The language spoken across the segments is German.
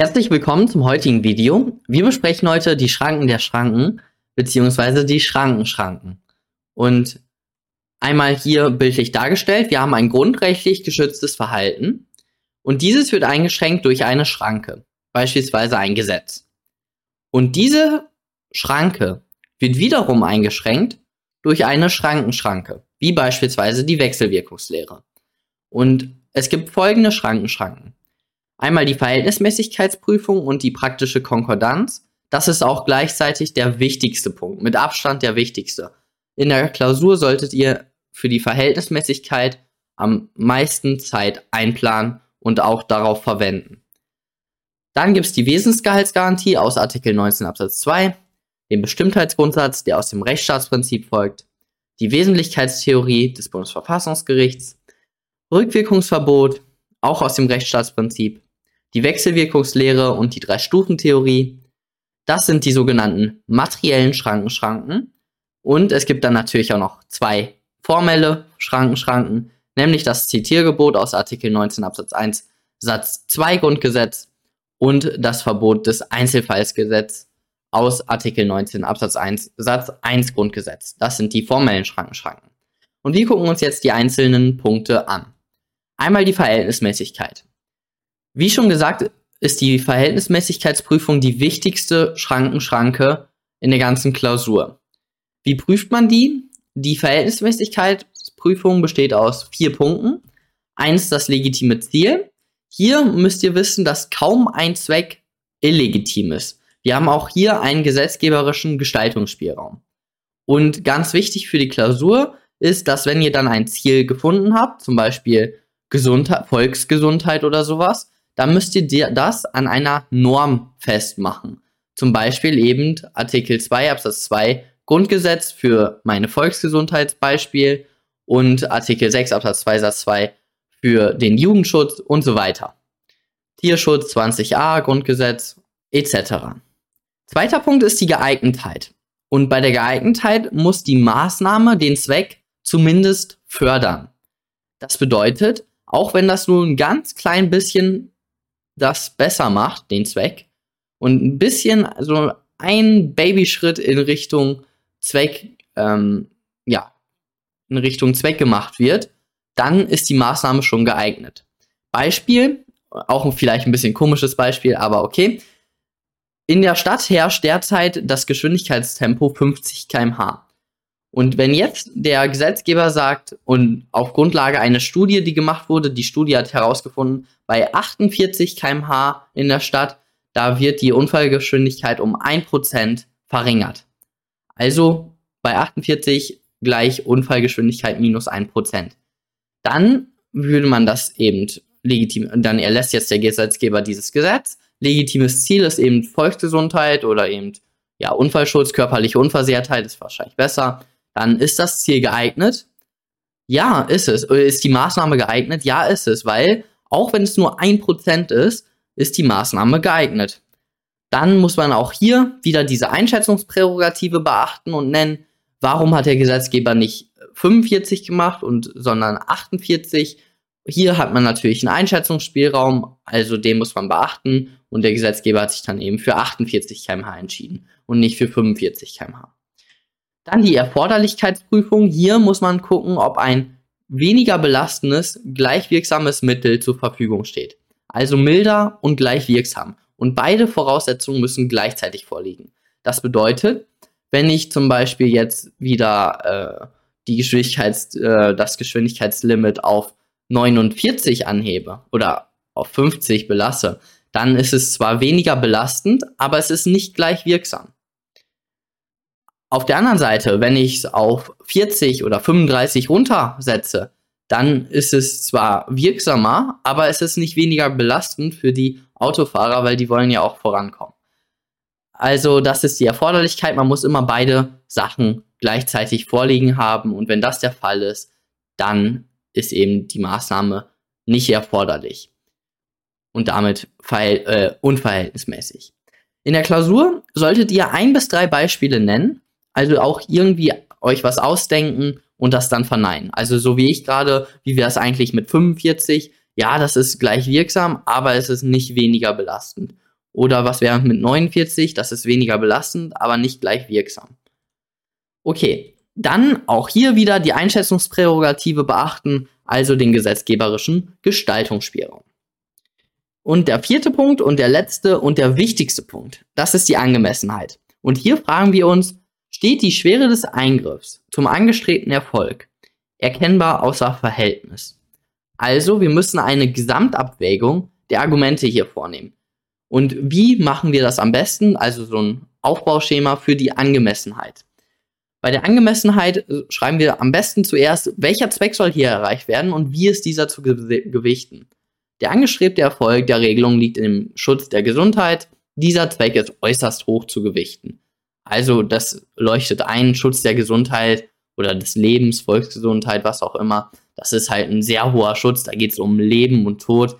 Herzlich willkommen zum heutigen Video. Wir besprechen heute die Schranken der Schranken beziehungsweise die Schrankenschranken. Und einmal hier bildlich dargestellt, wir haben ein grundrechtlich geschütztes Verhalten und dieses wird eingeschränkt durch eine Schranke, beispielsweise ein Gesetz. Und diese Schranke wird wiederum eingeschränkt durch eine Schrankenschranke, wie beispielsweise die Wechselwirkungslehre. Und es gibt folgende Schrankenschranken. Einmal die Verhältnismäßigkeitsprüfung und die praktische Konkordanz. Das ist auch gleichzeitig der wichtigste Punkt, mit Abstand der wichtigste. In der Klausur solltet ihr für die Verhältnismäßigkeit am meisten Zeit einplanen und auch darauf verwenden. Dann gibt es die Wesensgehaltsgarantie aus Artikel 19 Absatz 2, den Bestimmtheitsgrundsatz, der aus dem Rechtsstaatsprinzip folgt, die Wesentlichkeitstheorie des Bundesverfassungsgerichts, Rückwirkungsverbot, auch aus dem Rechtsstaatsprinzip, die Wechselwirkungslehre und die Drei-Stufen-Theorie. Das sind die sogenannten materiellen Schrankenschranken. Und es gibt dann natürlich auch noch zwei formelle Schrankenschranken, nämlich das Zitiergebot aus Artikel 19 Absatz 1 Satz 2 Grundgesetz und das Verbot des Einzelfallsgesetzes aus Artikel 19 Absatz 1 Satz 1 Grundgesetz. Das sind die formellen Schrankenschranken. Und wir gucken uns jetzt die einzelnen Punkte an. Einmal die Verhältnismäßigkeit. Wie schon gesagt, ist die Verhältnismäßigkeitsprüfung die wichtigste Schrankenschranke in der ganzen Klausur. Wie prüft man die? Die Verhältnismäßigkeitsprüfung besteht aus vier Punkten. Eins das legitime Ziel. Hier müsst ihr wissen, dass kaum ein Zweck illegitim ist. Wir haben auch hier einen gesetzgeberischen Gestaltungsspielraum. Und ganz wichtig für die Klausur ist, dass wenn ihr dann ein Ziel gefunden habt, zum Beispiel Gesundheit, Volksgesundheit oder sowas, dann müsst ihr das an einer Norm festmachen. Zum Beispiel eben Artikel 2 Absatz 2 Grundgesetz für meine Volksgesundheitsbeispiel und Artikel 6 Absatz 2 Satz 2 für den Jugendschutz und so weiter. Tierschutz 20a Grundgesetz etc. Zweiter Punkt ist die Geeignetheit. Und bei der Geeignetheit muss die Maßnahme den Zweck zumindest fördern. Das bedeutet, auch wenn das nur ein ganz klein bisschen das besser macht, den Zweck, und ein bisschen, also ein Babyschritt in Richtung Zweck, ähm, ja, in Richtung Zweck gemacht wird, dann ist die Maßnahme schon geeignet. Beispiel, auch vielleicht ein bisschen komisches Beispiel, aber okay. In der Stadt herrscht derzeit das Geschwindigkeitstempo 50 km/h. Und wenn jetzt der Gesetzgeber sagt, und auf Grundlage einer Studie, die gemacht wurde, die Studie hat herausgefunden, bei 48 kmh in der Stadt, da wird die Unfallgeschwindigkeit um 1% verringert. Also bei 48 gleich Unfallgeschwindigkeit minus 1%. Dann würde man das eben legitim, dann erlässt jetzt der Gesetzgeber dieses Gesetz. Legitimes Ziel ist eben Volksgesundheit oder eben ja, Unfallschutz, körperliche Unversehrtheit ist wahrscheinlich besser dann ist das Ziel geeignet. Ja, ist es. Ist die Maßnahme geeignet? Ja, ist es, weil auch wenn es nur ein Prozent ist, ist die Maßnahme geeignet. Dann muss man auch hier wieder diese Einschätzungsprärogative beachten und nennen, warum hat der Gesetzgeber nicht 45 gemacht und sondern 48. Hier hat man natürlich einen Einschätzungsspielraum, also den muss man beachten und der Gesetzgeber hat sich dann eben für 48 km/h entschieden und nicht für 45 km/h. Dann die Erforderlichkeitsprüfung. Hier muss man gucken, ob ein weniger belastendes, gleichwirksames Mittel zur Verfügung steht. Also milder und gleichwirksam. Und beide Voraussetzungen müssen gleichzeitig vorliegen. Das bedeutet, wenn ich zum Beispiel jetzt wieder äh, die Geschwindigkeits, äh, das Geschwindigkeitslimit auf 49 anhebe oder auf 50 belasse, dann ist es zwar weniger belastend, aber es ist nicht gleich wirksam. Auf der anderen Seite, wenn ich es auf 40 oder 35 runtersetze, dann ist es zwar wirksamer, aber es ist nicht weniger belastend für die Autofahrer, weil die wollen ja auch vorankommen. Also das ist die Erforderlichkeit, man muss immer beide Sachen gleichzeitig vorliegen haben und wenn das der Fall ist, dann ist eben die Maßnahme nicht erforderlich und damit äh, unverhältnismäßig. In der Klausur solltet ihr ein bis drei Beispiele nennen, also auch irgendwie euch was ausdenken und das dann verneinen. Also so wie ich gerade, wie wäre es eigentlich mit 45? Ja, das ist gleich wirksam, aber es ist nicht weniger belastend. Oder was wäre mit 49? Das ist weniger belastend, aber nicht gleich wirksam. Okay, dann auch hier wieder die Einschätzungsprärogative beachten, also den gesetzgeberischen Gestaltungsspielraum. Und der vierte Punkt und der letzte und der wichtigste Punkt, das ist die Angemessenheit. Und hier fragen wir uns, steht die Schwere des Eingriffs zum angestrebten Erfolg erkennbar außer Verhältnis? Also, wir müssen eine Gesamtabwägung der Argumente hier vornehmen. Und wie machen wir das am besten? Also so ein Aufbauschema für die Angemessenheit. Bei der Angemessenheit schreiben wir am besten zuerst, welcher Zweck soll hier erreicht werden und wie ist dieser zu gewichten. Der angestrebte Erfolg der Regelung liegt im Schutz der Gesundheit. Dieser Zweck ist äußerst hoch zu gewichten. Also das leuchtet ein, Schutz der Gesundheit oder des Lebens, Volksgesundheit, was auch immer. Das ist halt ein sehr hoher Schutz. Da geht es um Leben und Tod.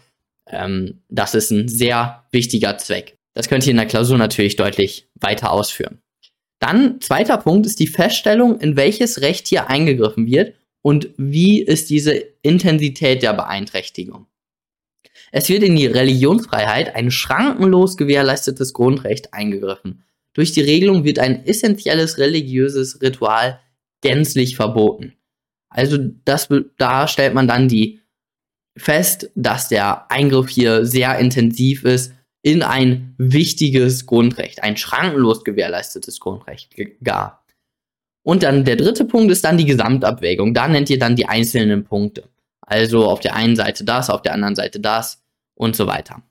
Ähm, das ist ein sehr wichtiger Zweck. Das könnt ihr in der Klausur natürlich deutlich weiter ausführen. Dann zweiter Punkt ist die Feststellung, in welches Recht hier eingegriffen wird und wie ist diese Intensität der Beeinträchtigung. Es wird in die Religionsfreiheit ein schrankenlos gewährleistetes Grundrecht eingegriffen. Durch die Regelung wird ein essentielles religiöses Ritual gänzlich verboten. Also das, da stellt man dann die fest, dass der Eingriff hier sehr intensiv ist in ein wichtiges Grundrecht, ein schrankenlos gewährleistetes Grundrecht gar. Und dann der dritte Punkt ist dann die Gesamtabwägung. Da nennt ihr dann die einzelnen Punkte. Also auf der einen Seite das, auf der anderen Seite das und so weiter.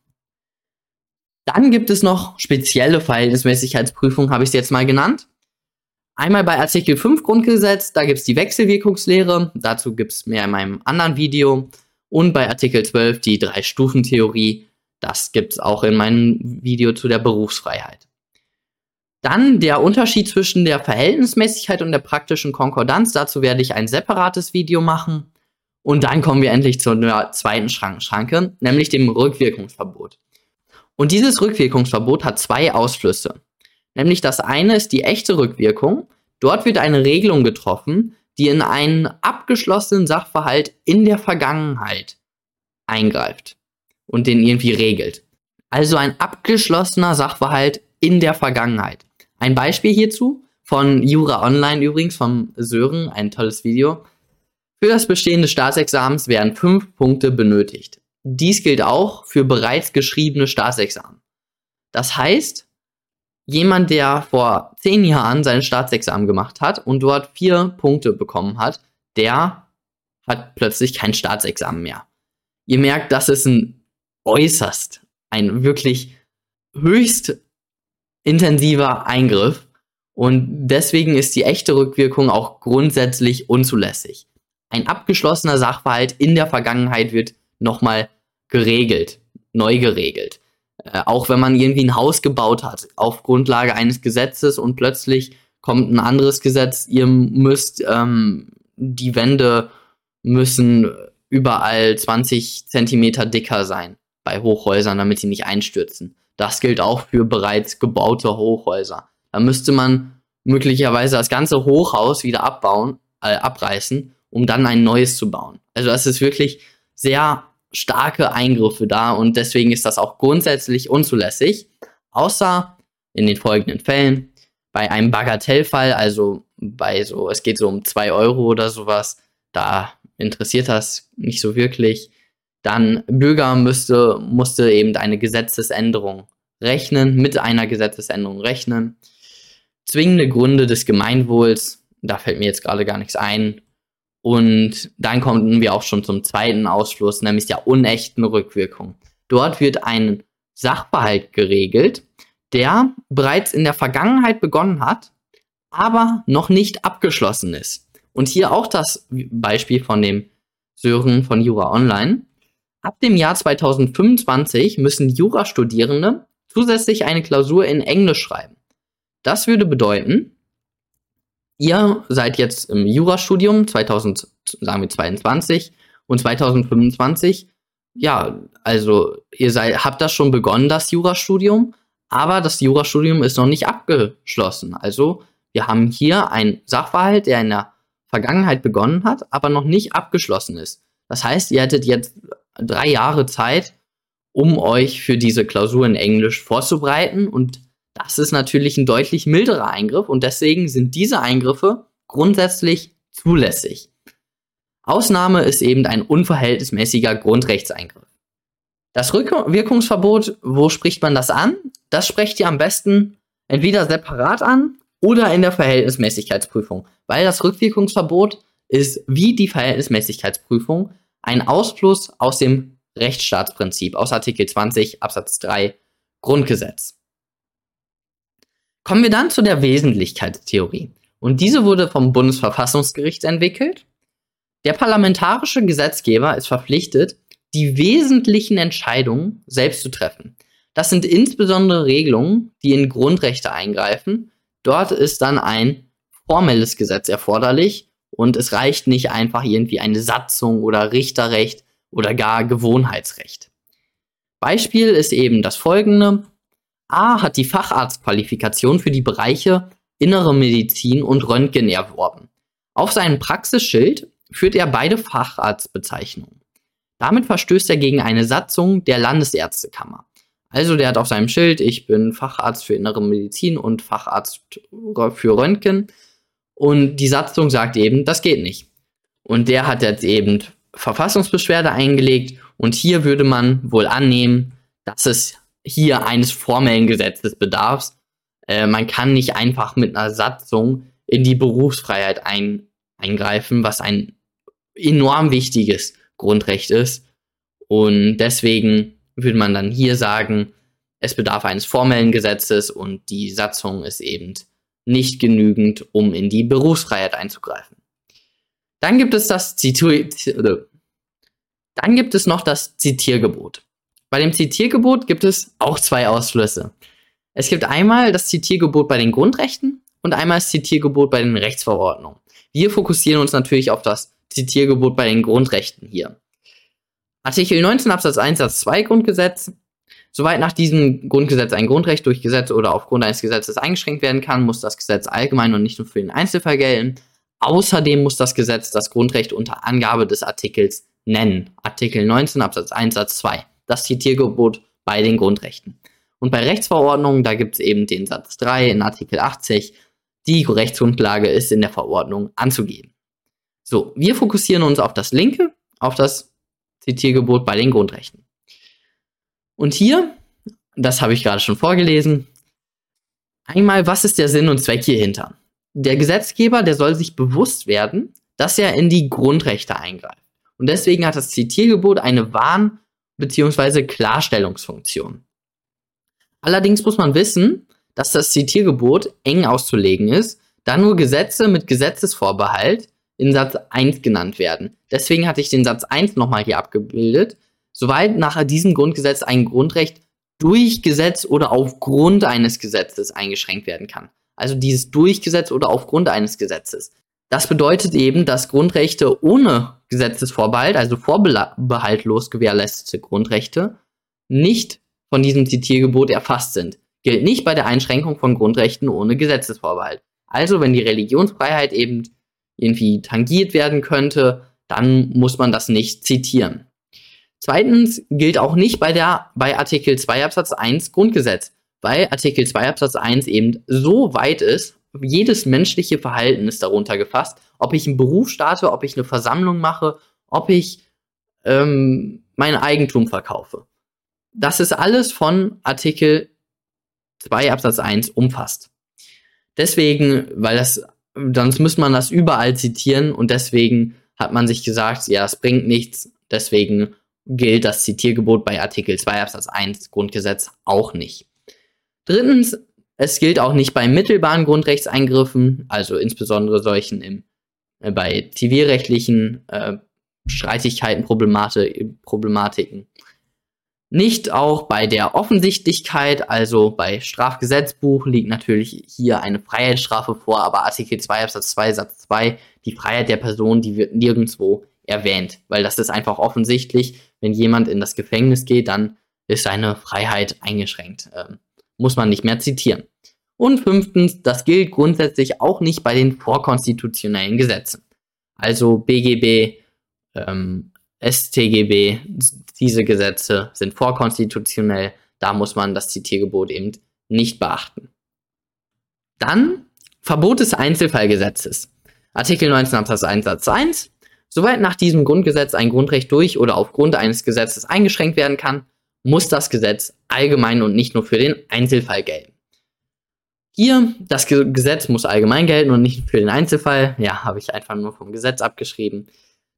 Dann gibt es noch spezielle Verhältnismäßigkeitsprüfungen, habe ich es jetzt mal genannt. Einmal bei Artikel 5 Grundgesetz, da gibt es die Wechselwirkungslehre, dazu gibt es mehr in meinem anderen Video. Und bei Artikel 12 die Drei-Stufen-Theorie, das gibt es auch in meinem Video zu der Berufsfreiheit. Dann der Unterschied zwischen der Verhältnismäßigkeit und der praktischen Konkordanz, dazu werde ich ein separates Video machen. Und dann kommen wir endlich zur zweiten Schranke, nämlich dem Rückwirkungsverbot. Und dieses Rückwirkungsverbot hat zwei Ausflüsse. Nämlich das eine ist die echte Rückwirkung. Dort wird eine Regelung getroffen, die in einen abgeschlossenen Sachverhalt in der Vergangenheit eingreift und den irgendwie regelt. Also ein abgeschlossener Sachverhalt in der Vergangenheit. Ein Beispiel hierzu von Jura Online übrigens, vom Sören, ein tolles Video. Für das Bestehen des Staatsexamens werden fünf Punkte benötigt. Dies gilt auch für bereits geschriebene Staatsexamen. Das heißt, jemand, der vor zehn Jahren sein Staatsexamen gemacht hat und dort vier Punkte bekommen hat, der hat plötzlich kein Staatsexamen mehr. Ihr merkt, das ist ein äußerst, ein wirklich höchst intensiver Eingriff und deswegen ist die echte Rückwirkung auch grundsätzlich unzulässig. Ein abgeschlossener Sachverhalt in der Vergangenheit wird nochmal geregelt, neu geregelt. Äh, auch wenn man irgendwie ein Haus gebaut hat, auf Grundlage eines Gesetzes und plötzlich kommt ein anderes Gesetz, ihr müsst, ähm, die Wände müssen überall 20 Zentimeter dicker sein bei Hochhäusern, damit sie nicht einstürzen. Das gilt auch für bereits gebaute Hochhäuser. Da müsste man möglicherweise das ganze Hochhaus wieder abbauen, äh, abreißen, um dann ein neues zu bauen. Also das ist wirklich sehr starke Eingriffe da und deswegen ist das auch grundsätzlich unzulässig, außer in den folgenden Fällen. Bei einem Bagatellfall, also bei so, es geht so um zwei Euro oder sowas, da interessiert das nicht so wirklich. Dann Bürger müsste, musste eben eine Gesetzesänderung rechnen, mit einer Gesetzesänderung rechnen. Zwingende Gründe des Gemeinwohls, da fällt mir jetzt gerade gar nichts ein, und dann kommen wir auch schon zum zweiten Ausschluss, nämlich der unechten Rückwirkung. Dort wird ein Sachverhalt geregelt, der bereits in der Vergangenheit begonnen hat, aber noch nicht abgeschlossen ist. Und hier auch das Beispiel von dem Sören von Jura Online. Ab dem Jahr 2025 müssen Jurastudierende zusätzlich eine Klausur in Englisch schreiben. Das würde bedeuten, ihr seid jetzt im Jurastudium 2022 und 2025. Ja, also ihr seid, habt das schon begonnen, das Jurastudium, aber das Jurastudium ist noch nicht abgeschlossen. Also wir haben hier einen Sachverhalt, der in der Vergangenheit begonnen hat, aber noch nicht abgeschlossen ist. Das heißt, ihr hättet jetzt drei Jahre Zeit, um euch für diese Klausur in Englisch vorzubereiten. Und das ist natürlich ein deutlich milderer Eingriff und deswegen sind diese Eingriffe grundsätzlich zulässig. Ausnahme ist eben ein unverhältnismäßiger Grundrechtseingriff. Das Rückwirkungsverbot, wo spricht man das an? Das sprecht ihr am besten entweder separat an oder in der Verhältnismäßigkeitsprüfung, weil das Rückwirkungsverbot ist wie die Verhältnismäßigkeitsprüfung ein Ausfluss aus dem Rechtsstaatsprinzip aus Artikel 20 Absatz 3 Grundgesetz. Kommen wir dann zu der Wesentlichkeitstheorie. Und diese wurde vom Bundesverfassungsgericht entwickelt. Der parlamentarische Gesetzgeber ist verpflichtet, die wesentlichen Entscheidungen selbst zu treffen. Das sind insbesondere Regelungen, die in Grundrechte eingreifen. Dort ist dann ein formelles Gesetz erforderlich und es reicht nicht einfach irgendwie eine Satzung oder Richterrecht oder gar Gewohnheitsrecht. Beispiel ist eben das folgende. A hat die Facharztqualifikation für die Bereiche innere Medizin und Röntgen erworben. Auf seinem Praxisschild führt er beide Facharztbezeichnungen. Damit verstößt er gegen eine Satzung der Landesärztekammer. Also der hat auf seinem Schild, ich bin Facharzt für innere Medizin und Facharzt für Röntgen. Und die Satzung sagt eben, das geht nicht. Und der hat jetzt eben Verfassungsbeschwerde eingelegt und hier würde man wohl annehmen, dass es hier eines formellen Gesetzes bedarf. Äh, man kann nicht einfach mit einer Satzung in die Berufsfreiheit ein, eingreifen, was ein enorm wichtiges Grundrecht ist. Und deswegen würde man dann hier sagen, es bedarf eines formellen Gesetzes und die Satzung ist eben nicht genügend, um in die Berufsfreiheit einzugreifen. Dann gibt es das Zitier dann gibt es noch das Zitiergebot. Bei dem Zitiergebot gibt es auch zwei Ausflüsse. Es gibt einmal das Zitiergebot bei den Grundrechten und einmal das Zitiergebot bei den Rechtsverordnungen. Wir fokussieren uns natürlich auf das Zitiergebot bei den Grundrechten hier. Artikel 19 Absatz 1 Satz 2 Grundgesetz. Soweit nach diesem Grundgesetz ein Grundrecht durch Gesetz oder aufgrund eines Gesetzes eingeschränkt werden kann, muss das Gesetz allgemein und nicht nur für den Einzelfall gelten. Außerdem muss das Gesetz das Grundrecht unter Angabe des Artikels nennen. Artikel 19 Absatz 1 Satz 2. Das Zitiergebot bei den Grundrechten. Und bei Rechtsverordnungen, da gibt es eben den Satz 3 in Artikel 80. Die Rechtsgrundlage ist in der Verordnung anzugeben. So, wir fokussieren uns auf das linke, auf das Zitiergebot bei den Grundrechten. Und hier, das habe ich gerade schon vorgelesen, einmal, was ist der Sinn und Zweck hierhinter? der Gesetzgeber, der soll sich bewusst werden, dass er in die Grundrechte eingreift. Und deswegen hat das Zitiergebot eine Warn- bzw. Klarstellungsfunktion. Allerdings muss man wissen, dass das Zitiergebot eng auszulegen ist, da nur Gesetze mit Gesetzesvorbehalt in Satz 1 genannt werden. Deswegen hatte ich den Satz 1 nochmal hier abgebildet. Soweit nach diesem Grundgesetz ein Grundrecht durch Gesetz oder aufgrund eines Gesetzes eingeschränkt werden kann also dieses Durchgesetz oder aufgrund eines Gesetzes. Das bedeutet eben, dass Grundrechte ohne Gesetzesvorbehalt, also vorbehaltlos gewährleistete Grundrechte, nicht von diesem Zitiergebot erfasst sind. Gilt nicht bei der Einschränkung von Grundrechten ohne Gesetzesvorbehalt. Also wenn die Religionsfreiheit eben irgendwie tangiert werden könnte, dann muss man das nicht zitieren. Zweitens gilt auch nicht bei der, bei Artikel 2 Absatz 1 Grundgesetz weil Artikel 2 Absatz 1 eben so weit ist, jedes menschliche Verhalten ist darunter gefasst, ob ich einen Beruf starte, ob ich eine Versammlung mache, ob ich ähm, mein Eigentum verkaufe. Das ist alles von Artikel 2 Absatz 1 umfasst. Deswegen, weil das, sonst müsste man das überall zitieren und deswegen hat man sich gesagt, ja, es bringt nichts, deswegen gilt das Zitiergebot bei Artikel 2 Absatz 1 Grundgesetz auch nicht. Drittens, es gilt auch nicht bei mittelbaren Grundrechtseingriffen, also insbesondere solchen im, äh, bei zivilrechtlichen äh, Streitigkeiten, Problematik, Problematiken. Nicht auch bei der Offensichtlichkeit, also bei Strafgesetzbuch liegt natürlich hier eine Freiheitsstrafe vor, aber Artikel 2 Absatz 2 Satz 2, die Freiheit der Person, die wird nirgendwo erwähnt, weil das ist einfach offensichtlich, wenn jemand in das Gefängnis geht, dann ist seine Freiheit eingeschränkt. Ähm, muss man nicht mehr zitieren. Und fünftens, das gilt grundsätzlich auch nicht bei den vorkonstitutionellen Gesetzen. Also BGB, ähm, StGB, diese Gesetze sind vorkonstitutionell, da muss man das Zitiergebot eben nicht beachten. Dann Verbot des Einzelfallgesetzes. Artikel 19 Absatz 1 Satz 1. Soweit nach diesem Grundgesetz ein Grundrecht durch oder aufgrund eines Gesetzes eingeschränkt werden kann, muss das Gesetz allgemein und nicht nur für den Einzelfall gelten. Hier, das Gesetz muss allgemein gelten und nicht für den Einzelfall. Ja, habe ich einfach nur vom Gesetz abgeschrieben.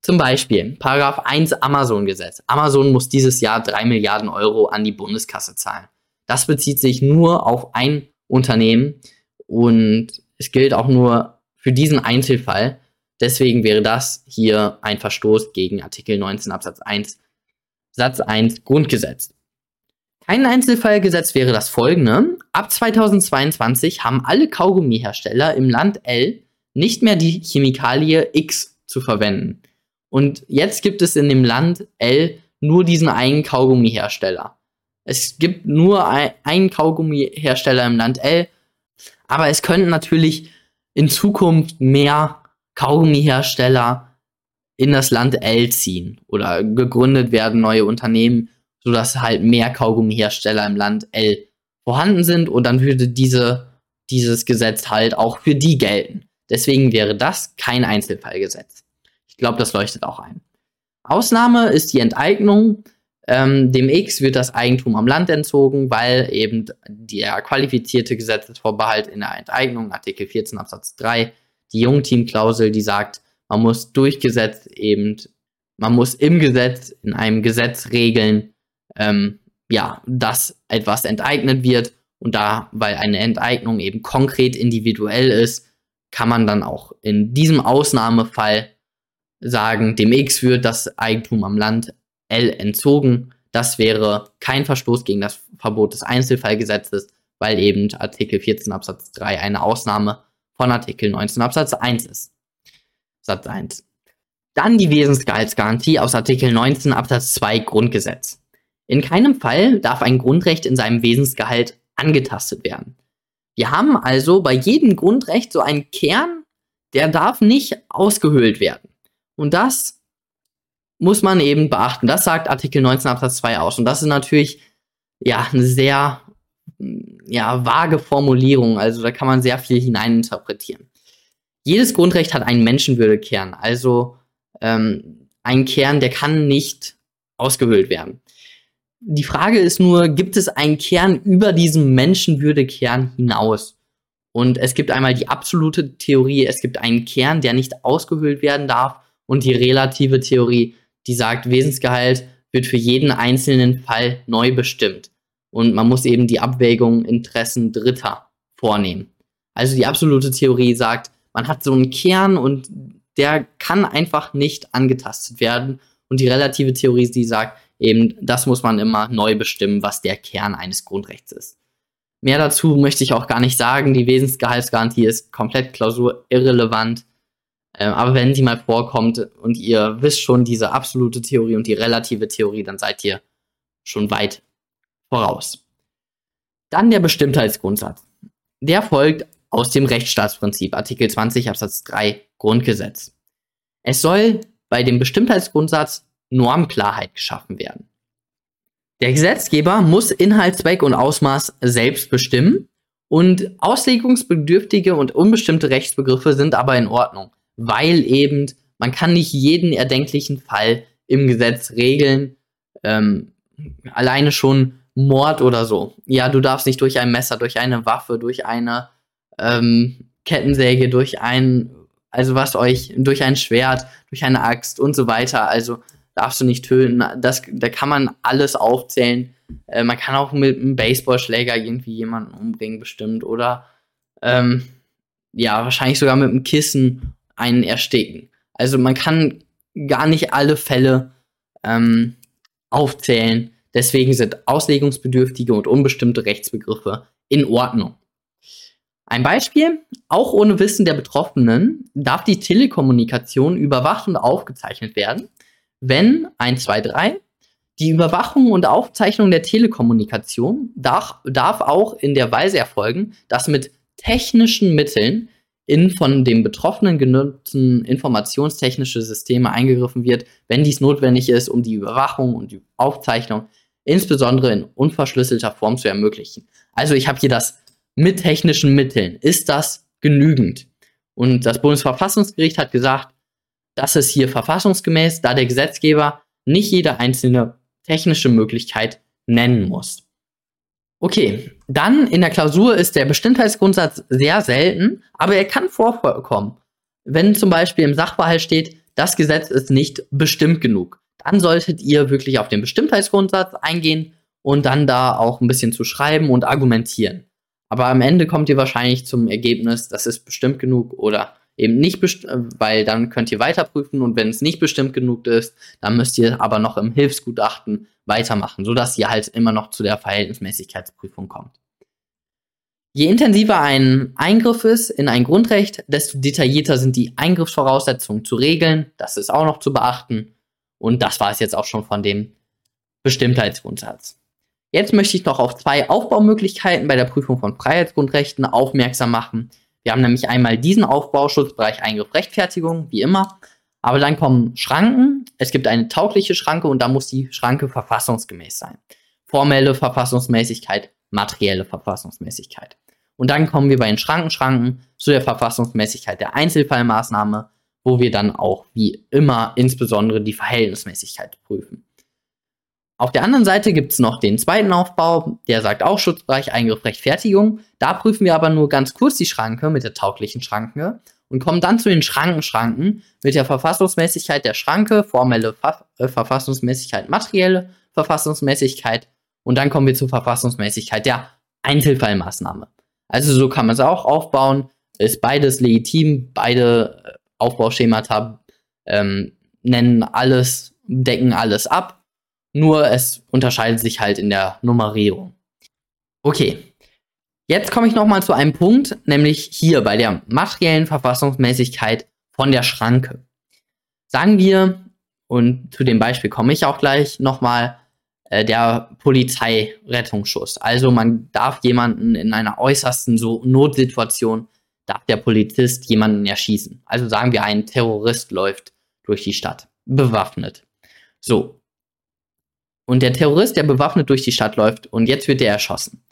Zum Beispiel, Paragraph 1 Amazon-Gesetz. Amazon muss dieses Jahr 3 Milliarden Euro an die Bundeskasse zahlen. Das bezieht sich nur auf ein Unternehmen und es gilt auch nur für diesen Einzelfall. Deswegen wäre das hier ein Verstoß gegen Artikel 19 Absatz 1 Satz 1 Grundgesetz. Kein Einzelfallgesetz wäre das folgende. Ab 2022 haben alle Kaugummihersteller im Land L nicht mehr die Chemikalie X zu verwenden. Und jetzt gibt es in dem Land L nur diesen einen Kaugummihersteller. Es gibt nur einen Kaugummihersteller im Land L, aber es könnten natürlich in Zukunft mehr Kaugummihersteller in das Land L ziehen oder gegründet werden neue Unternehmen sodass halt mehr Kaugummihersteller im Land L vorhanden sind und dann würde diese, dieses Gesetz halt auch für die gelten. Deswegen wäre das kein Einzelfallgesetz. Ich glaube, das leuchtet auch ein. Ausnahme ist die Enteignung. Ähm, dem X wird das Eigentum am Land entzogen, weil eben der qualifizierte Gesetzesvorbehalt in der Enteignung, Artikel 14 Absatz 3, die Jungteamklausel, die sagt, man muss durchgesetzt eben, man muss im Gesetz, in einem Gesetz regeln, ähm, ja, dass etwas enteignet wird. Und da, weil eine Enteignung eben konkret individuell ist, kann man dann auch in diesem Ausnahmefall sagen, dem X wird das Eigentum am Land L entzogen. Das wäre kein Verstoß gegen das Verbot des Einzelfallgesetzes, weil eben Artikel 14 Absatz 3 eine Ausnahme von Artikel 19 Absatz 1 ist. Satz 1. Dann die Wesensgehaltsgarantie aus Artikel 19 Absatz 2 Grundgesetz. In keinem Fall darf ein Grundrecht in seinem Wesensgehalt angetastet werden. Wir haben also bei jedem Grundrecht so einen Kern, der darf nicht ausgehöhlt werden. Und das muss man eben beachten. Das sagt Artikel 19 Absatz 2 aus. Und das ist natürlich ja eine sehr ja, vage Formulierung. Also da kann man sehr viel hineininterpretieren. Jedes Grundrecht hat einen Menschenwürdekern. Also ähm, ein Kern, der kann nicht ausgehöhlt werden. Die Frage ist nur, gibt es einen Kern über diesem Menschenwürdekern hinaus? Und es gibt einmal die absolute Theorie, es gibt einen Kern, der nicht ausgehöhlt werden darf, und die relative Theorie, die sagt, Wesensgehalt wird für jeden einzelnen Fall neu bestimmt. Und man muss eben die Abwägung Interessen Dritter vornehmen. Also die absolute Theorie sagt, man hat so einen Kern und der kann einfach nicht angetastet werden. Und die relative Theorie, die sagt, eben, das muss man immer neu bestimmen, was der Kern eines Grundrechts ist. Mehr dazu möchte ich auch gar nicht sagen. Die Wesensgehaltsgarantie ist komplett klausurirrelevant. Äh, aber wenn sie mal vorkommt und ihr wisst schon diese absolute Theorie und die relative Theorie, dann seid ihr schon weit voraus. Dann der Bestimmtheitsgrundsatz. Der folgt aus dem Rechtsstaatsprinzip, Artikel 20 Absatz 3 Grundgesetz. Es soll bei dem Bestimmtheitsgrundsatz Normklarheit geschaffen werden. Der Gesetzgeber muss Inhalt, Zweck und Ausmaß selbst bestimmen und auslegungsbedürftige und unbestimmte Rechtsbegriffe sind aber in Ordnung, weil eben man kann nicht jeden erdenklichen Fall im Gesetz regeln, ähm, alleine schon Mord oder so. Ja, du darfst nicht durch ein Messer, durch eine Waffe, durch eine ähm, Kettensäge, durch ein, also was euch, durch ein Schwert, durch eine Axt und so weiter. Also darfst du nicht töten. Das, da kann man alles aufzählen. Äh, man kann auch mit einem Baseballschläger irgendwie jemanden umbringen, bestimmt. Oder ähm, ja, wahrscheinlich sogar mit einem Kissen einen ersticken. Also man kann gar nicht alle Fälle ähm, aufzählen. Deswegen sind auslegungsbedürftige und unbestimmte Rechtsbegriffe in Ordnung. Ein Beispiel, auch ohne Wissen der Betroffenen darf die Telekommunikation überwacht und aufgezeichnet werden, wenn 1, 2, 3 die Überwachung und Aufzeichnung der Telekommunikation darf, darf auch in der Weise erfolgen, dass mit technischen Mitteln in von dem Betroffenen genutzten informationstechnische Systeme eingegriffen wird, wenn dies notwendig ist, um die Überwachung und die Aufzeichnung insbesondere in unverschlüsselter Form zu ermöglichen. Also ich habe hier das mit technischen Mitteln. Ist das genügend? Und das Bundesverfassungsgericht hat gesagt, das ist hier verfassungsgemäß, da der Gesetzgeber nicht jede einzelne technische Möglichkeit nennen muss. Okay, dann in der Klausur ist der Bestimmtheitsgrundsatz sehr selten, aber er kann vorkommen. Wenn zum Beispiel im Sachverhalt steht, das Gesetz ist nicht bestimmt genug, dann solltet ihr wirklich auf den Bestimmtheitsgrundsatz eingehen und dann da auch ein bisschen zu schreiben und argumentieren. Aber am Ende kommt ihr wahrscheinlich zum Ergebnis, das ist bestimmt genug oder eben nicht, weil dann könnt ihr weiterprüfen und wenn es nicht bestimmt genug ist, dann müsst ihr aber noch im Hilfsgutachten weitermachen, sodass ihr halt immer noch zu der Verhältnismäßigkeitsprüfung kommt. Je intensiver ein Eingriff ist in ein Grundrecht, desto detaillierter sind die Eingriffsvoraussetzungen zu regeln. Das ist auch noch zu beachten. Und das war es jetzt auch schon von dem Bestimmtheitsgrundsatz. Jetzt möchte ich noch auf zwei Aufbaumöglichkeiten bei der Prüfung von Freiheitsgrundrechten aufmerksam machen. Wir haben nämlich einmal diesen Aufbau, Schutzbereich, Eingriff, Rechtfertigung, wie immer. Aber dann kommen Schranken. Es gibt eine taugliche Schranke und da muss die Schranke verfassungsgemäß sein. Formelle Verfassungsmäßigkeit, materielle Verfassungsmäßigkeit. Und dann kommen wir bei den Schrankenschranken zu der Verfassungsmäßigkeit der Einzelfallmaßnahme, wo wir dann auch wie immer insbesondere die Verhältnismäßigkeit prüfen. Auf der anderen Seite gibt es noch den zweiten Aufbau, der sagt auch Schutzbereich, Eingriff, Rechtfertigung. Da prüfen wir aber nur ganz kurz die Schranke mit der tauglichen Schranke und kommen dann zu den Schrankenschranken mit der Verfassungsmäßigkeit der Schranke, formelle Ver äh, Verfassungsmäßigkeit, materielle Verfassungsmäßigkeit und dann kommen wir zur Verfassungsmäßigkeit der Einzelfallmaßnahme. Also so kann man es auch aufbauen, ist beides legitim, beide äh, Aufbauschemata ähm, nennen alles, decken alles ab nur es unterscheidet sich halt in der Nummerierung. Okay. Jetzt komme ich nochmal zu einem Punkt, nämlich hier bei der materiellen Verfassungsmäßigkeit von der Schranke. Sagen wir, und zu dem Beispiel komme ich auch gleich nochmal, äh, der Polizeirettungsschuss. Also man darf jemanden in einer äußersten so Notsituation, darf der Polizist jemanden erschießen. Also sagen wir, ein Terrorist läuft durch die Stadt, bewaffnet. So, und der Terrorist, der bewaffnet durch die Stadt läuft und jetzt wird er erschossen.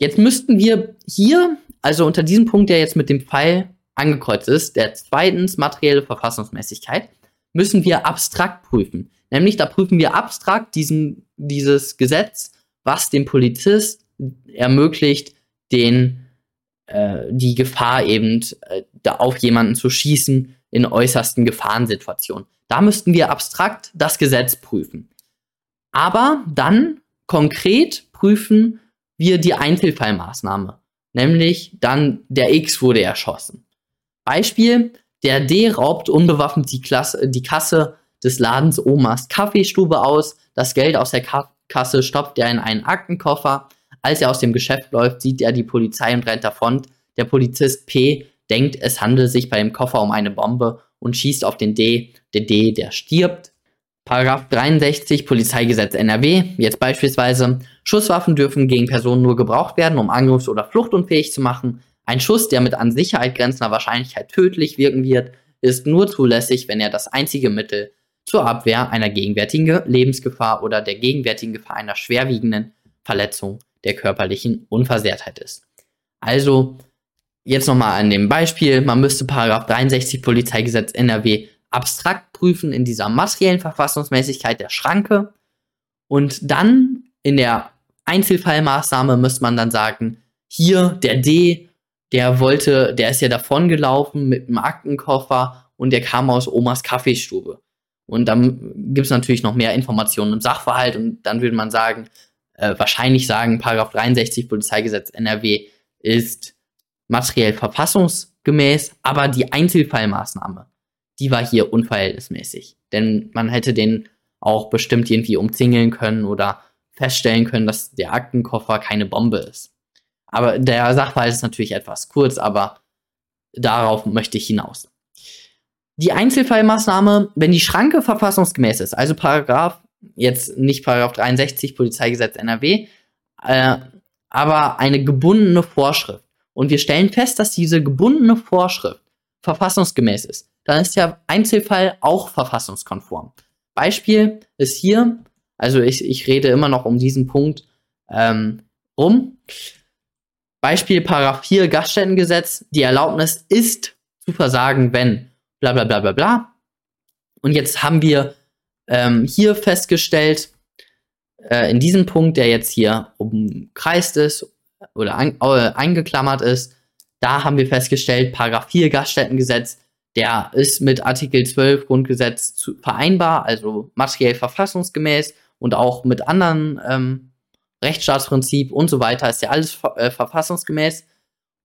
Jetzt müssten wir hier, also unter diesem Punkt, der jetzt mit dem Pfeil angekreuzt ist, der zweitens materielle Verfassungsmäßigkeit, müssen wir abstrakt prüfen. Nämlich da prüfen wir abstrakt diesen, dieses Gesetz, was dem Polizist ermöglicht, den, äh, die Gefahr eben äh, auf jemanden zu schießen in äußersten Gefahrensituationen. Da müssten wir abstrakt das Gesetz prüfen. Aber dann konkret prüfen wir die Einzelfallmaßnahme. Nämlich dann der X wurde erschossen. Beispiel, der D raubt unbewaffnet die, Klasse, die Kasse des Ladens Omas Kaffeestube aus. Das Geld aus der Ka Kasse stopft er in einen Aktenkoffer. Als er aus dem Geschäft läuft, sieht er die Polizei und rennt davon. Der Polizist P denkt, es handele sich bei dem Koffer um eine Bombe und schießt auf den D. Der D, der stirbt. Paragraph 63 Polizeigesetz NRW, jetzt beispielsweise, Schusswaffen dürfen gegen Personen nur gebraucht werden, um angriffs- oder fluchtunfähig zu machen. Ein Schuss, der mit an Sicherheit grenzender Wahrscheinlichkeit tödlich wirken wird, ist nur zulässig, wenn er das einzige Mittel zur Abwehr einer gegenwärtigen Lebensgefahr oder der gegenwärtigen Gefahr einer schwerwiegenden Verletzung der körperlichen Unversehrtheit ist. Also, jetzt nochmal an dem Beispiel, man müsste Paragraph 63 Polizeigesetz NRW abstrakt prüfen in dieser materiellen Verfassungsmäßigkeit der Schranke. Und dann in der Einzelfallmaßnahme müsste man dann sagen, hier der D, der wollte, der ist ja davon gelaufen mit einem Aktenkoffer und der kam aus Omas Kaffeestube. Und dann gibt es natürlich noch mehr Informationen im Sachverhalt und dann würde man sagen, äh, wahrscheinlich sagen, Paragraph 63 Polizeigesetz NRW ist materiell verfassungsgemäß, aber die Einzelfallmaßnahme die war hier unverhältnismäßig. Denn man hätte den auch bestimmt irgendwie umzingeln können oder feststellen können, dass der Aktenkoffer keine Bombe ist. Aber der Sachverhalt ist natürlich etwas kurz, aber darauf möchte ich hinaus. Die Einzelfallmaßnahme, wenn die Schranke verfassungsgemäß ist, also Paragraph, jetzt nicht Paragraph 63 Polizeigesetz NRW, äh, aber eine gebundene Vorschrift und wir stellen fest, dass diese gebundene Vorschrift verfassungsgemäß ist, dann ist der Einzelfall auch verfassungskonform. Beispiel ist hier, also ich, ich rede immer noch um diesen Punkt ähm, rum. Beispiel Paragraph 4 Gaststättengesetz, die Erlaubnis ist zu versagen, wenn bla bla bla bla bla. Und jetzt haben wir ähm, hier festgestellt, äh, in diesem Punkt, der jetzt hier umkreist ist oder ein, äh, eingeklammert ist, da haben wir festgestellt, Paragraph 4 Gaststättengesetz, der ist mit Artikel 12 Grundgesetz zu, vereinbar, also materiell verfassungsgemäß und auch mit anderen ähm, Rechtsstaatsprinzip und so weiter ist ja alles äh, verfassungsgemäß.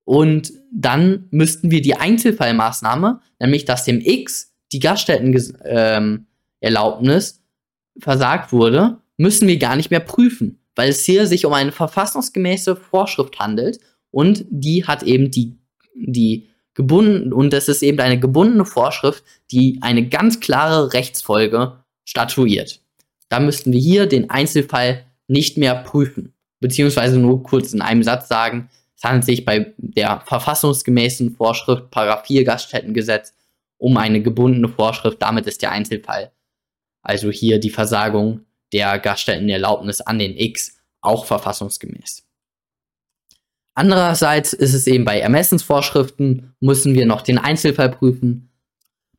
Und dann müssten wir die Einzelfallmaßnahme, nämlich dass dem X die Gaststättenerlaubnis ähm, versagt wurde, müssen wir gar nicht mehr prüfen, weil es hier sich um eine verfassungsgemäße Vorschrift handelt und die hat eben die, die gebunden, und das ist eben eine gebundene Vorschrift, die eine ganz klare Rechtsfolge statuiert. Da müssten wir hier den Einzelfall nicht mehr prüfen, beziehungsweise nur kurz in einem Satz sagen, es handelt sich bei der verfassungsgemäßen Vorschrift Paragraph 4 Gaststättengesetz um eine gebundene Vorschrift, damit ist der Einzelfall, also hier die Versagung der Gaststättenerlaubnis an den X auch verfassungsgemäß. Andererseits ist es eben bei Ermessensvorschriften, müssen wir noch den Einzelfall prüfen.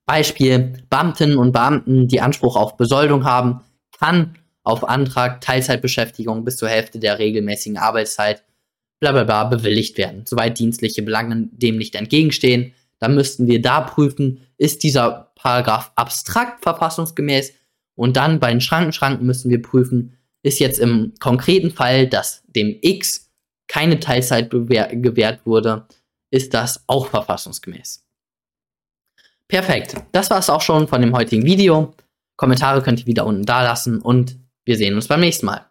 Beispiel, Beamtinnen und Beamten, die Anspruch auf Besoldung haben, kann auf Antrag Teilzeitbeschäftigung bis zur Hälfte der regelmäßigen Arbeitszeit bla bla bla bewilligt werden, soweit dienstliche Belange dem nicht entgegenstehen. Dann müssten wir da prüfen, ist dieser Paragraph abstrakt verfassungsgemäß und dann bei den Schrankenschranken müssen wir prüfen, ist jetzt im konkreten Fall, dass dem X keine Teilzeit gewährt wurde, ist das auch verfassungsgemäß. Perfekt. Das war es auch schon von dem heutigen Video. Kommentare könnt ihr wieder unten da lassen und wir sehen uns beim nächsten Mal.